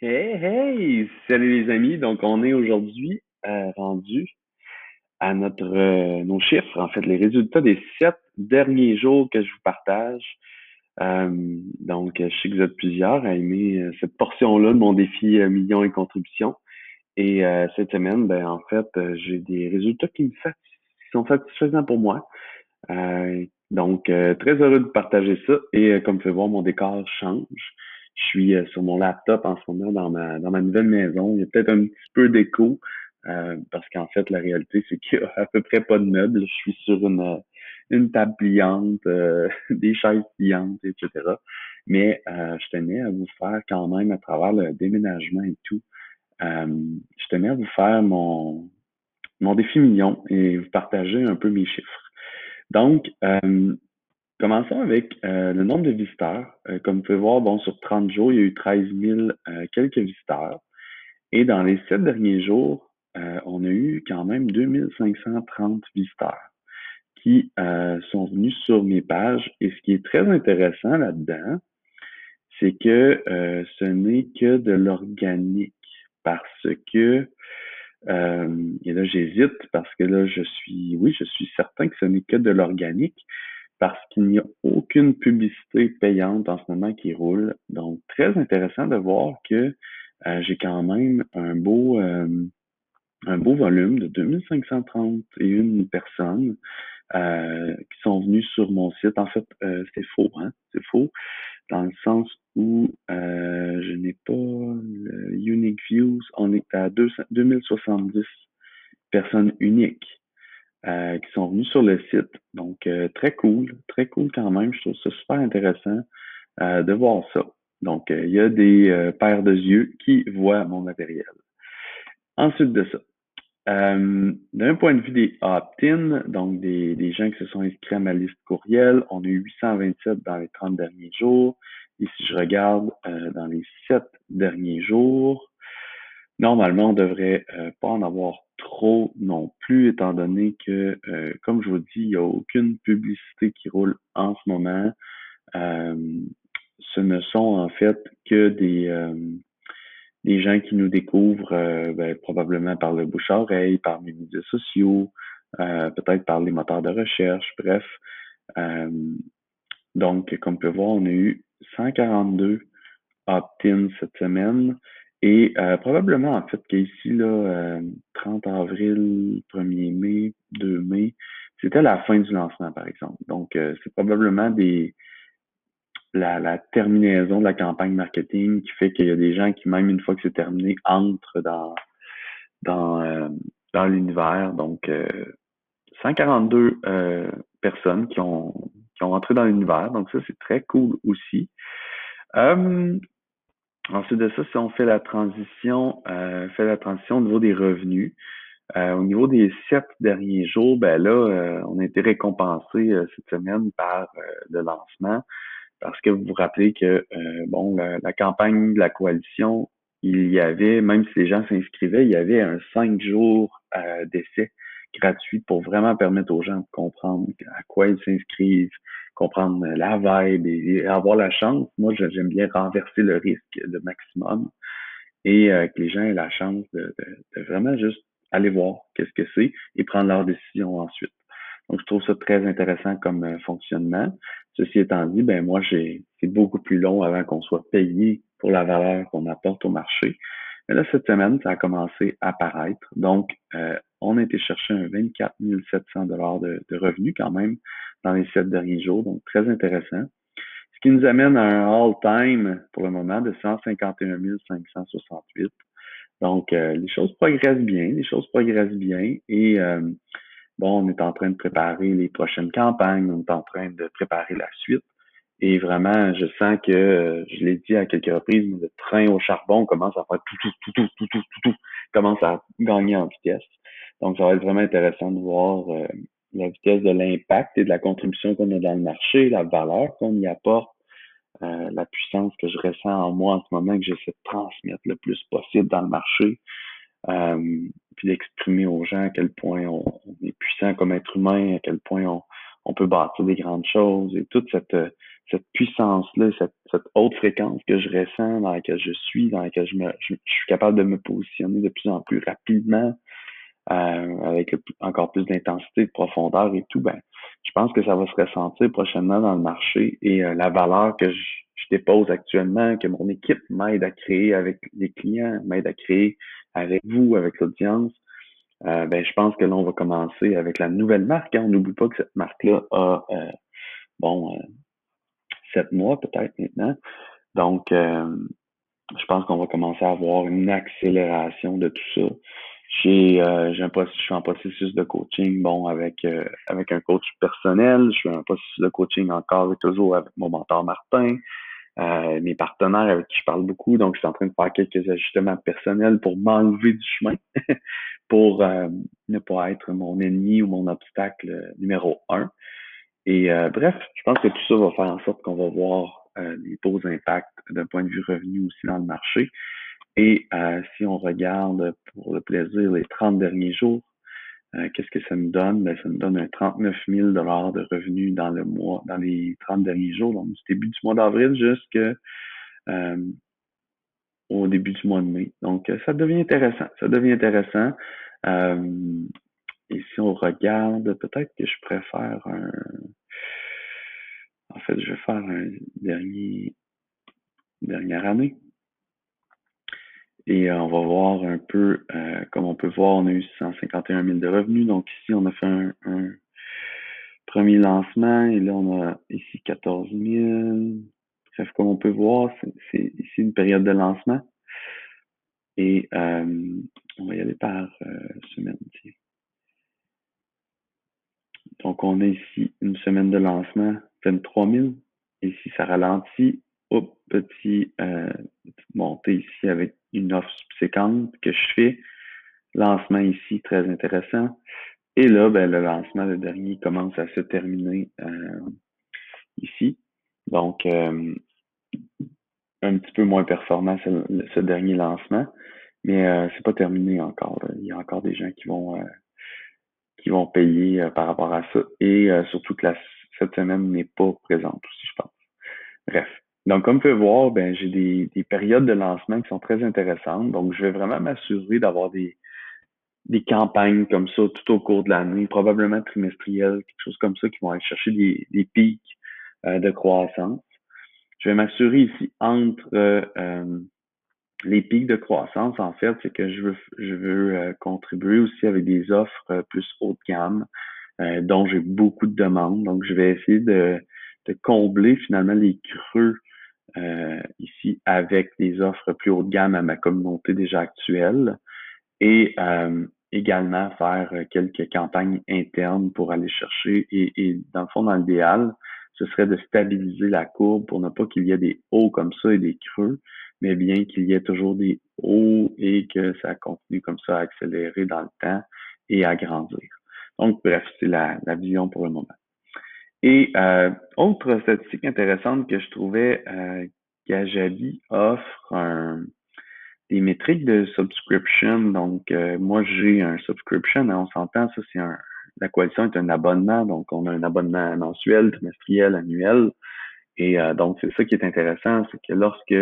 Hey, hey! Salut les amis. Donc, on est aujourd'hui euh, rendu à notre euh, nos chiffres, en fait, les résultats des sept derniers jours que je vous partage. Euh, donc, je sais que vous êtes plusieurs à aimer euh, cette portion-là de mon défi millions et contributions. Et cette semaine, ben en fait, j'ai des résultats qui me qui sont satisfaisants pour moi. Donc, très heureux de partager ça. Et comme vous pouvez voir, mon décor change. Je suis euh, sur mon laptop en ce moment dans ma dans ma nouvelle maison. Il y a peut-être un petit peu d'écho euh, parce qu'en fait, la réalité, c'est qu'il n'y a à peu près pas de meubles. Je suis sur une, euh, une table pliante, euh, des chaises pliantes, etc. Mais je tenais à vous faire quand même, à travers le déménagement et tout, je tenais à vous faire mon, mon défi million et vous partager un peu mes chiffres. Donc, euh, commençons avec euh, le nombre de visiteurs. Euh, comme vous pouvez voir, bon, sur 30 jours, il y a eu 13 000 euh, quelques visiteurs. Et dans les sept derniers jours, euh, on a eu quand même 2530 visiteurs qui sont venus sur mes pages. Et ce qui est très intéressant là-dedans, c'est que ce n'est que de l'organique parce que et là j'hésite parce que là je suis oui je suis certain que ce n'est que de l'organique parce qu'il n'y a aucune publicité payante en ce moment qui roule donc très intéressant de voir que euh, j'ai quand même un beau euh, un beau volume de 2531 personnes euh, qui sont venues sur mon site. En fait, euh, c'est faux, hein? C'est faux dans le sens où euh, je n'ai pas le unique views. On est à 200 2070 personnes uniques euh, qui sont venues sur le site. Donc, euh, très cool, très cool quand même. Je trouve ça super intéressant euh, de voir ça. Donc, il y a des paires de yeux qui voient mon matériel. Ensuite de ça, d'un point de vue des opt-in, donc des, gens qui se sont inscrits à ma liste courriel, on a eu 827 dans les 30 derniers jours. Et si je regarde dans les 7 derniers jours, normalement, on devrait pas en avoir trop non plus, étant donné que, euh, comme je vous dis, il n'y a aucune publicité qui roule en ce moment. Euh, ce ne sont en fait que des, euh, des gens qui nous découvrent euh, ben, probablement par le bouche à oreille, par les médias sociaux, euh, peut-être par les moteurs de recherche, bref. Euh, donc, comme on peut voir, on a eu 142 opt-ins cette semaine. Et euh, probablement, en fait, qu'ici, là, euh, 30 avril, 1er mai, 2 mai, c'était la fin du lancement, par exemple. Donc, euh, c'est probablement des la, la terminaison de la campagne marketing qui fait qu'il y a des gens qui, même une fois que c'est terminé, entrent dans, dans, euh, dans l'univers. Donc, euh, 142 euh, personnes qui ont, qui ont entré dans l'univers. Donc, ça, c'est très cool aussi. Euh, ensuite de ça, si on fait la transition, euh, la transition au niveau des revenus, euh, au niveau des sept derniers jours, ben là, euh, on a été récompensé euh, cette semaine par le lancement. Parce que vous vous rappelez que bon, la, la, campagne de la coalition, il y avait, même si les gens s'inscrivaient, il y avait un cinq jours d'essai gratuit pour vraiment permettre aux gens de comprendre à quoi ils s'inscrivent, comprendre la vibe et, avoir la chance. Moi, j'aime bien renverser le risque le maximum et euh, que les gens aient la chance de, de, de vraiment juste aller voir qu'est-ce que c'est et prendre leur décision ensuite. Donc, je trouve ça très intéressant comme euh, fonctionnement. Ceci étant dit, ben moi, j'ai c'est beaucoup plus long avant qu'on soit payé pour la valeur qu'on apporte au marché. Mais là, cette semaine, ça a commencé à apparaître. Donc, euh, on a été chercher un 24 700 dollars de, de, revenus quand même dans les sept derniers jours. Donc, très intéressant. Ce qui nous amène à un all-time pour le moment de 151 568. Donc, euh, les choses progressent bien, les choses progressent bien. Et euh, bon, on est en train de préparer les prochaines campagnes, on est en train de préparer la suite. Et vraiment, je sens que, euh, je l'ai dit à quelques reprises, le train au charbon commence à faire tout, tout, tout, tout, tout, tout, tout, tout commence à gagner en vitesse. Donc, ça va être vraiment intéressant de voir euh, la vitesse de l'impact et de la contribution qu'on a dans le marché, la valeur qu'on y apporte, euh, la puissance que je ressens en moi en ce moment, que j'essaie de transmettre le plus possible dans le marché, euh, puis d'exprimer aux gens à quel point on, on, est puissant comme être humain, à quel point on, on peut bâtir des grandes choses et toute cette euh, cette puissance-là, cette, cette, haute fréquence que je ressens, dans laquelle je suis, dans laquelle je, me, je, suis capable de me positionner de plus en plus rapidement, euh, avec encore plus d'intensité, de profondeur et tout, ben, je pense que ça va se ressentir prochainement dans le marché et euh, la valeur que je, je, dépose actuellement, que mon équipe m'aide à créer avec les clients, m'aide à créer avec vous, avec l'audience, euh, ben, je pense que là, on va commencer avec la nouvelle marque. Hein. On n'oublie pas que cette marque-là a, euh, bon, euh, sept mois peut-être maintenant. Donc, je pense qu'on va commencer à avoir une accélération de tout ça. J'ai, un je suis en processus de coaching, bon, avec avec un coach personnel. Je suis en processus de coaching encore et toujours avec mon mentor Martin. Euh, mes partenaires avec qui je parle beaucoup. Donc, je suis en train de faire quelques ajustements personnels pour m'enlever du chemin, pour euh, ne pas être mon ennemi ou mon obstacle numéro un. Et euh, bref, je pense que tout ça va faire en sorte qu'on va voir des beaux impacts d'un point de vue revenu aussi dans le marché. Et si on regarde pour le plaisir les 30 derniers jours, euh, qu'est-ce que ça me donne? Ben, ça me donne un 39 000 de revenus dans le mois, dans les 30 derniers jours, donc du début du mois d'avril jusqu'au euh, début du mois de mai. Donc, euh, ça devient intéressant. Ça devient intéressant. et si on regarde, peut-être que je préfère un. En fait, je vais faire un dernier dernière année. Et euh, on va voir un peu, euh, comme on peut voir, on a eu 151 000 de revenus. Donc ici, on a fait un, premier lancement et là, on a ici 14 000. Bref, comme on peut voir, c'est ici une période de lancement. Et euh, on va y aller par semaine. Donc, on a ici une semaine de lancement, 23 000. Ici, ça ralentit. Hop, petit, euh, petite montée ici avec une offre subséquente que je fais. Lancement ici, très intéressant. Et là, ben, le lancement, le dernier, commence à se terminer euh, ici. Donc, euh, un petit peu moins performant ce, dernier lancement, mais euh, c'est pas terminé encore. Il y a encore des gens qui vont qui vont payer par rapport à ça. Et surtout que la, cette semaine n'est pas présente aussi, je pense. Bref. Donc, comme vous pouvez voir, ben, j'ai des, des, périodes de lancement qui sont très intéressantes. Donc, je vais vraiment m'assurer d'avoir des, des campagnes comme ça tout au cours de l'année, probablement trimestrielles, quelque chose comme ça, qui vont aller chercher des, des pics euh, de croissance. Je vais m'assurer ici entre euh, les pics de croissance, en fait, c'est que je veux, je veux euh, contribuer aussi avec des offres plus haut de gamme, dont j'ai beaucoup de demandes. Donc, je vais essayer de, de combler finalement les creux euh, ici avec des offres plus haut de gamme à ma communauté déjà actuelle et euh, également faire quelques campagnes internes pour aller chercher et, et dans le fond, dans l'idéal, ce serait de stabiliser la courbe pour ne pas qu'il y ait des hauts comme ça et des creux, mais bien qu'il y ait toujours des hauts et que ça continue comme ça à accélérer dans le temps et à grandir. Donc, bref, c'est la, la vision pour le moment. Et euh, autre statistique intéressante que je trouvais, euh, offre un, des métriques de subscription. Donc, euh, moi, j'ai un subscription. Hein, on s'entend, ça, c'est un. La coalition est un abonnement. Donc, on a un abonnement mensuel, trimestriel, annuel. Et euh, donc, c'est ça qui est intéressant, c'est que lorsque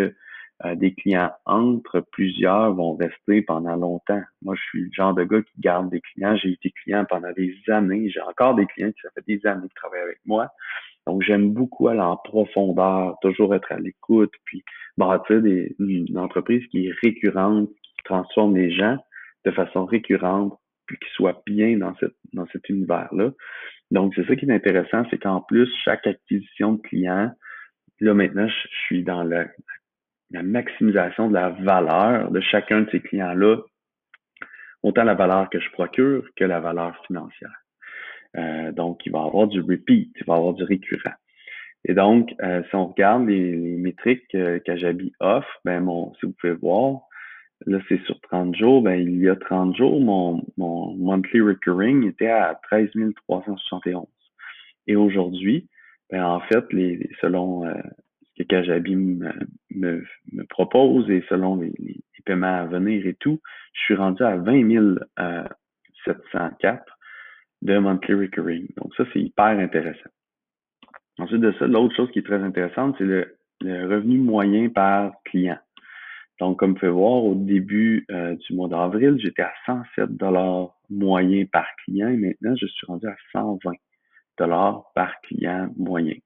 euh, des clients entrent, plusieurs vont rester pendant longtemps. Moi, je suis le genre de gars qui garde des clients. J'ai été client pendant des années. J'ai encore des clients qui ça fait des années qui travaillent avec moi. Donc, j'aime beaucoup aller en profondeur, toujours être à l'écoute, puis bâtir des, une entreprise qui est récurrente, qui transforme les gens de façon récurrente, puis qui soit bien dans, cette, dans cet univers-là. Donc, c'est ça qui est intéressant, c'est qu'en plus, chaque acquisition de client, là maintenant, je suis dans la la maximisation de la valeur de chacun de ces clients-là, autant la valeur que je procure que la valeur financière. Euh, donc, il va y avoir du repeat, il va y avoir du récurrent. Et donc, euh, si on regarde les, métriques que qu'Ajabi offre, ben mon, si vous pouvez voir, là c'est sur 30 jours, ben il y a 30 jours, mon, mon monthly recurring était à 13 371. Et aujourd'hui, ben en fait, les, selon euh, que Kajabi me, me, me, propose et selon les, les, paiements à venir et tout, je suis rendu à 20 704 de monthly recurring. Donc ça, c'est hyper intéressant. Ensuite de ça, l'autre chose qui est très intéressante, c'est le, revenu moyen par client. Donc, comme vous pouvez voir, au début euh, du mois d'avril, j'étais à 107 dollars moyen par client et maintenant, je suis rendu à 120 dollars par client moyen.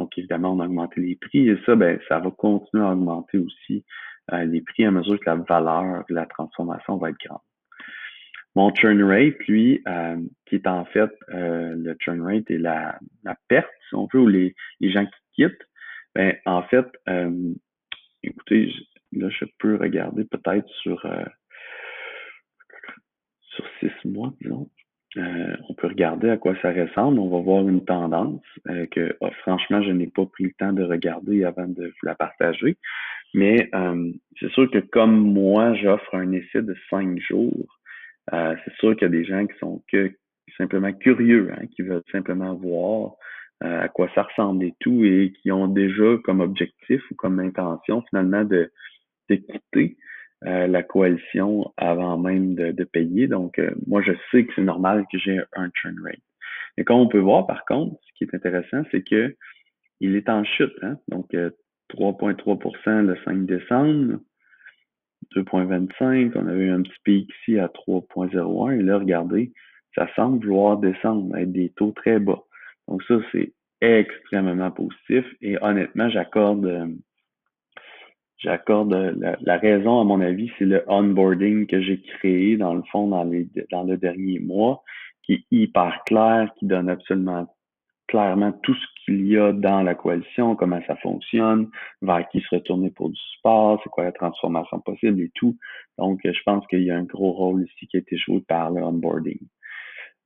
Donc, évidemment, on a augmenté les prix et ça, ben, ça va continuer à augmenter aussi euh, les prix à mesure que la valeur de la transformation va être grande. Mon churn rate, lui, euh, qui est en fait euh, le churn rate et la, perte, si on veut, ou les, les gens qui quittent, ben, en fait, écoutez, là, je peux regarder peut-être sur sur six mois, disons. Euh, on peut regarder à quoi ça ressemble. On va voir une tendance euh, que oh, franchement, je n'ai pas pris le temps de regarder avant de vous la partager. Mais euh, c'est sûr que comme moi, j'offre un essai de cinq jours, c'est sûr qu'il y a des gens qui sont que simplement curieux, hein, qui veulent simplement voir à quoi ça ressemble et tout, et qui ont déjà comme objectif ou comme intention finalement de, euh, la coalition avant même de, de payer. Donc, euh, moi, je sais que c'est normal que j'ai un churn rate. Mais comme on peut voir, par contre, ce qui est intéressant, c'est que il est en chute. Hein? Donc, 3,3% euh, le 5 décembre, 2,25. On avait eu un petit pic ici à 3,01. Et là, regardez, ça semble vouloir descendre, être des taux très bas. Donc, ça, c'est extrêmement positif. Et honnêtement, j'accorde j'accorde la, raison, à mon avis, c'est le onboarding que j'ai créé, dans le fond, dans, les, dans le dernier mois, qui est hyper clair, qui donne absolument clairement tout ce qu'il y a dans la coalition, comment ça fonctionne, vers qui se retourner pour du support, c'est quoi la transformation possible et tout. Donc, je pense qu'il y a un gros rôle ici qui a été joué par le onboarding.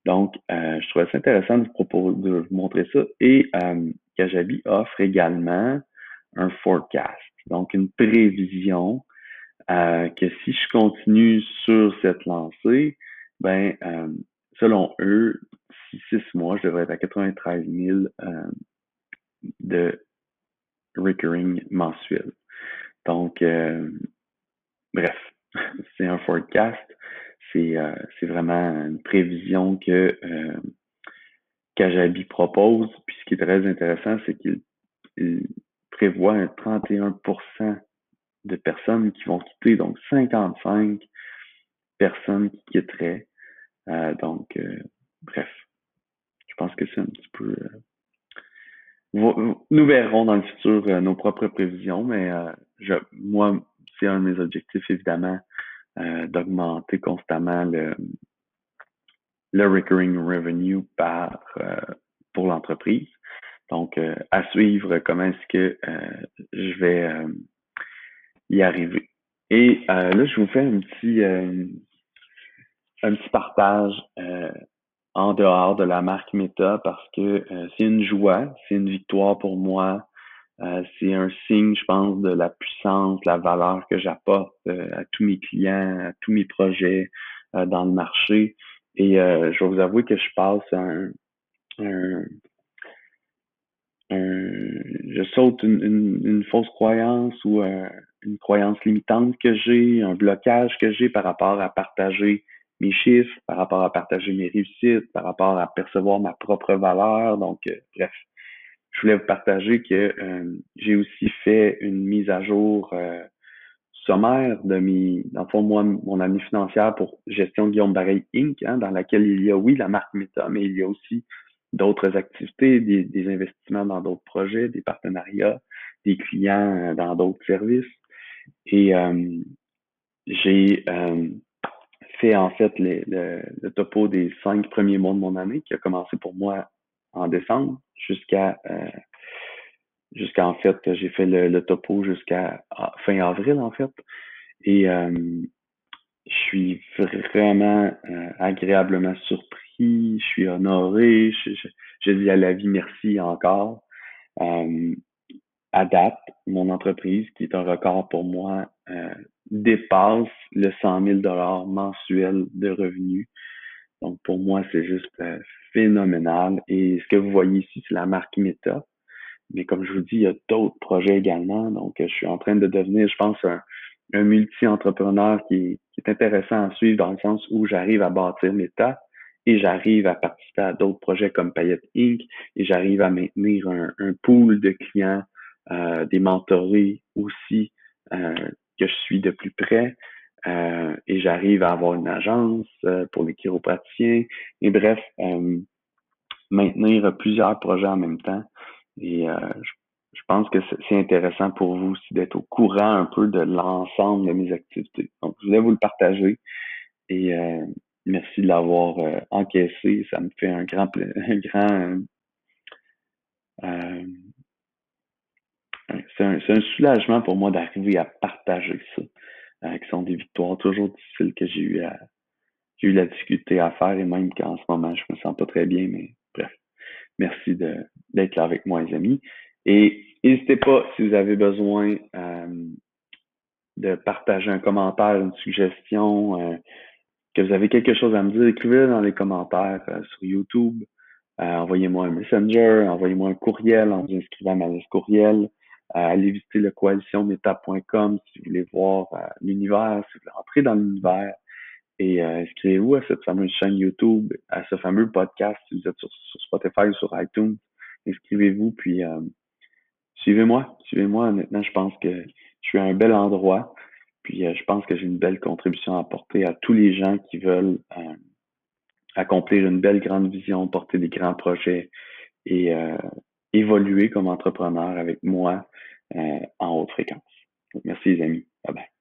Donc, euh, je trouvais ça intéressant de vous, proposer, de vous montrer ça. Et euh, Kajabi offre également un forecast donc une prévision euh, que si je continue sur cette lancée, ben euh, selon eux, si six mois, je devrais être à 93 000 euh, de recurring mensuel. Donc, bref, c'est un forecast. C'est c'est vraiment une prévision que Kajabi propose. Puis ce qui est très intéressant, c'est qu'il prévoit un 31% de personnes qui vont quitter, donc 55 personnes qui quitteraient. Euh, donc, euh, bref, je pense que c'est un petit peu... Euh, nous verrons dans le futur nos propres prévisions, mais je, moi, c'est un de mes objectifs, évidemment, d'augmenter constamment le, recurring revenue par pour l'entreprise. Donc, à suivre comment est-ce que euh, je vais euh, y arriver. Et là, je vous fais un petit, un petit partage en dehors de la marque Meta parce que c'est une joie, c'est une victoire pour moi. c'est un signe, je pense, de la puissance, la valeur que j'apporte à tous mes clients, à tous mes projets dans le marché. Et je vais vous avouer que je passe un, un je saute une, une, fausse croyance ou euh, une croyance limitante que j'ai, un blocage que j'ai par rapport à partager mes chiffres, par rapport à partager mes réussites, par rapport à percevoir ma propre valeur. Donc, euh, bref, je voulais vous partager que euh, j'ai aussi fait une mise à jour sommaire de mes, dans le fond, moi, mon année financière pour gestion Guillaume Bareil Inc., hein, dans laquelle il y a, oui, la marque Meta, mais il y a aussi d'autres activités, des, investissements dans d'autres projets, des partenariats, des clients euh, dans d'autres services. Et euh, j'ai euh, fait en fait le, topo des cinq premiers mois de mon année qui a commencé pour moi en décembre jusqu'à jusqu'à en fait j'ai fait le, topo jusqu'à fin avril en fait et je suis vraiment agréablement surpris je suis honoré, je, dis à la vie merci encore. Euh, mon entreprise, qui est un record pour moi, euh, dépasse le 100 000 dollars mensuel de revenus. Donc pour moi, c'est juste euh, phénoménal. Et ce que vous voyez ici, c'est la marque Meta. Mais comme je vous dis, il y a d'autres projets également. Donc je suis en train de devenir, je pense, un, multi-entrepreneur qui, qui, est intéressant à suivre dans le sens où j'arrive à bâtir Meta et j'arrive à participer à d'autres projets comme Payette Inc. et j'arrive à maintenir un, un pool de clients, euh, des mentorés aussi euh, que je suis de plus près. Euh, et j'arrive à avoir une agence pour les chiropraticiens. Et bref, maintenir plusieurs projets en même temps. Et je, je pense que c'est intéressant pour vous aussi d'être au courant un peu de l'ensemble de mes activités. Donc, je voulais vous le partager. Et Merci de l'avoir euh, encaissé. Ça me fait un grand, un grand euh, c'est un, soulagement pour moi d'arriver à partager ça, euh, qui sont des victoires toujours difficiles que j'ai eu à j'ai eu la difficulté à faire et même qu'en ce moment je me sens pas très bien, mais bref. Merci d'être là avec moi, les amis. Et n'hésitez pas si vous avez besoin euh, de partager un commentaire, une suggestion, que vous avez quelque chose à me dire, écrivez-le dans les commentaires euh, sur YouTube. Euh, envoyez-moi un messenger, envoyez-moi un courriel en vous inscrivant à ma liste courriel. Euh, allez visiter le coalitionmeta.com si vous voulez voir l'univers, si vous voulez rentrer dans l'univers. Et inscrivez-vous à cette fameuse chaîne YouTube, à ce fameux podcast si vous êtes sur, Spotify ou sur iTunes. Inscrivez-vous, puis suivez-moi. Suivez-moi. Maintenant, je pense que je suis à un bel endroit. Puis euh, je pense que j'ai une belle contribution à apporter à tous les gens qui veulent euh, accomplir une belle grande vision, porter des grands projets et euh, évoluer comme entrepreneur avec moi en haute fréquence. merci les amis. Bye bye.